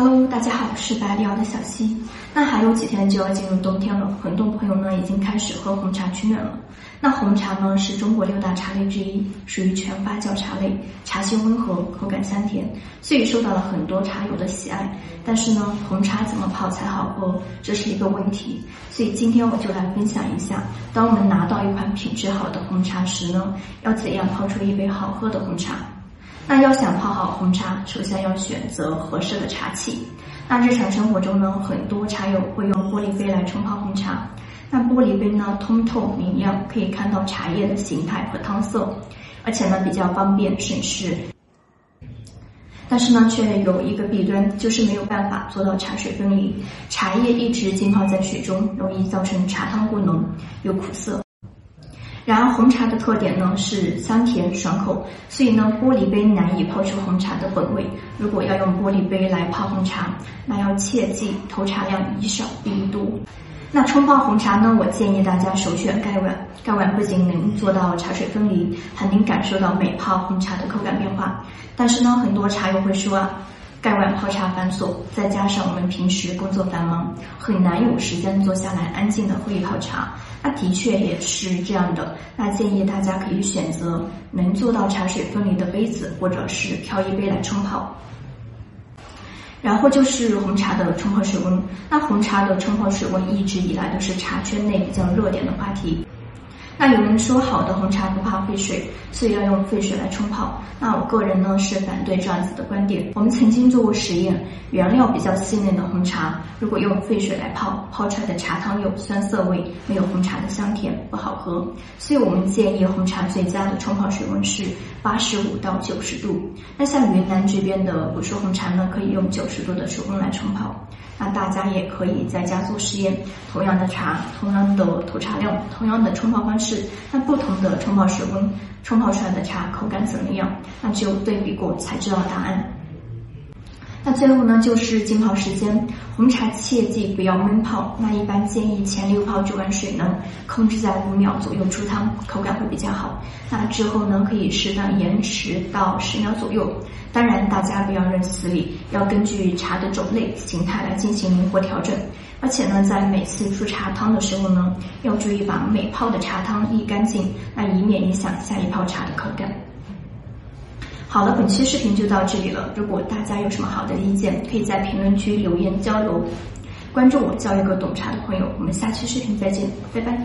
Hello，大家好，我是百里奥的小溪。那还有几天就要进入冬天了，很多朋友呢已经开始喝红茶取暖了。那红茶呢是中国六大茶类之一，属于全发酵茶类，茶性温和，口感香甜，所以受到了很多茶友的喜爱。但是呢，红茶怎么泡才好喝，这是一个问题。所以今天我就来分享一下，当我们拿到一款品质好的红茶时呢，要怎样泡出一杯好喝的红茶。那要想泡好红茶，首先要选择合适的茶器。那日常生活中呢，很多茶友会用玻璃杯来冲泡红茶。那玻璃杯呢，通透明亮，可以看到茶叶的形态和汤色，而且呢比较方便省事。但是呢，却有一个弊端，就是没有办法做到茶水分离，茶叶一直浸泡在水中，容易造成茶汤过浓，有苦涩。然而红茶的特点呢是香甜爽口，所以呢玻璃杯难以泡出红茶的本味。如果要用玻璃杯来泡红茶，那要切记投茶量宜少不宜多。那冲泡红茶呢，我建议大家首选盖碗，盖碗不仅能做到茶水分离，还能感受到每泡红茶的口感变化。但是呢，很多茶友会说啊。盖碗泡茶繁琐，再加上我们平时工作繁忙，很难有时间坐下来安静的喝一泡茶。那的确也是这样的。那建议大家可以选择能做到茶水分离的杯子，或者是漂移杯来冲泡。然后就是红茶的冲泡水温。那红茶的冲泡水温一直以来都是茶圈内比较热点的话题。那有人说好的红茶不怕沸水，所以要用沸水来冲泡。那我个人呢是反对这样子的观点。我们曾经做过实验，原料比较细嫩的红茶，如果用沸水来泡，泡出来的茶汤有酸涩味，没有红茶的香甜，不好喝。所以我们建议红茶最佳的冲泡水温是八十五到九十度。那像云南这边的古树红茶呢，可以用九十度的水温来冲泡。那大家也可以在家做实验，同样的茶，同样的投茶量，同样的冲泡方式，是那不同的冲泡水温，冲泡出来的茶口感怎么样？那只有对比过才知道答案。那最后呢，就是浸泡时间，红茶切记不要闷泡。那一般建议前六泡这碗水呢，控制在五秒左右出汤，口感会比较好。那之后呢，可以适当延迟到十秒左右。当然，大家不要认死理，要根据茶的种类、形态来进行灵活调整。而且呢，在每次出茶汤的时候呢，要注意把每泡的茶汤沥干净，那以免影响下一泡茶的口感。好了，本期视频就到这里了。如果大家有什么好的意见，可以在评论区留言交流。关注我，交一个懂茶的朋友。我们下期视频再见，拜拜。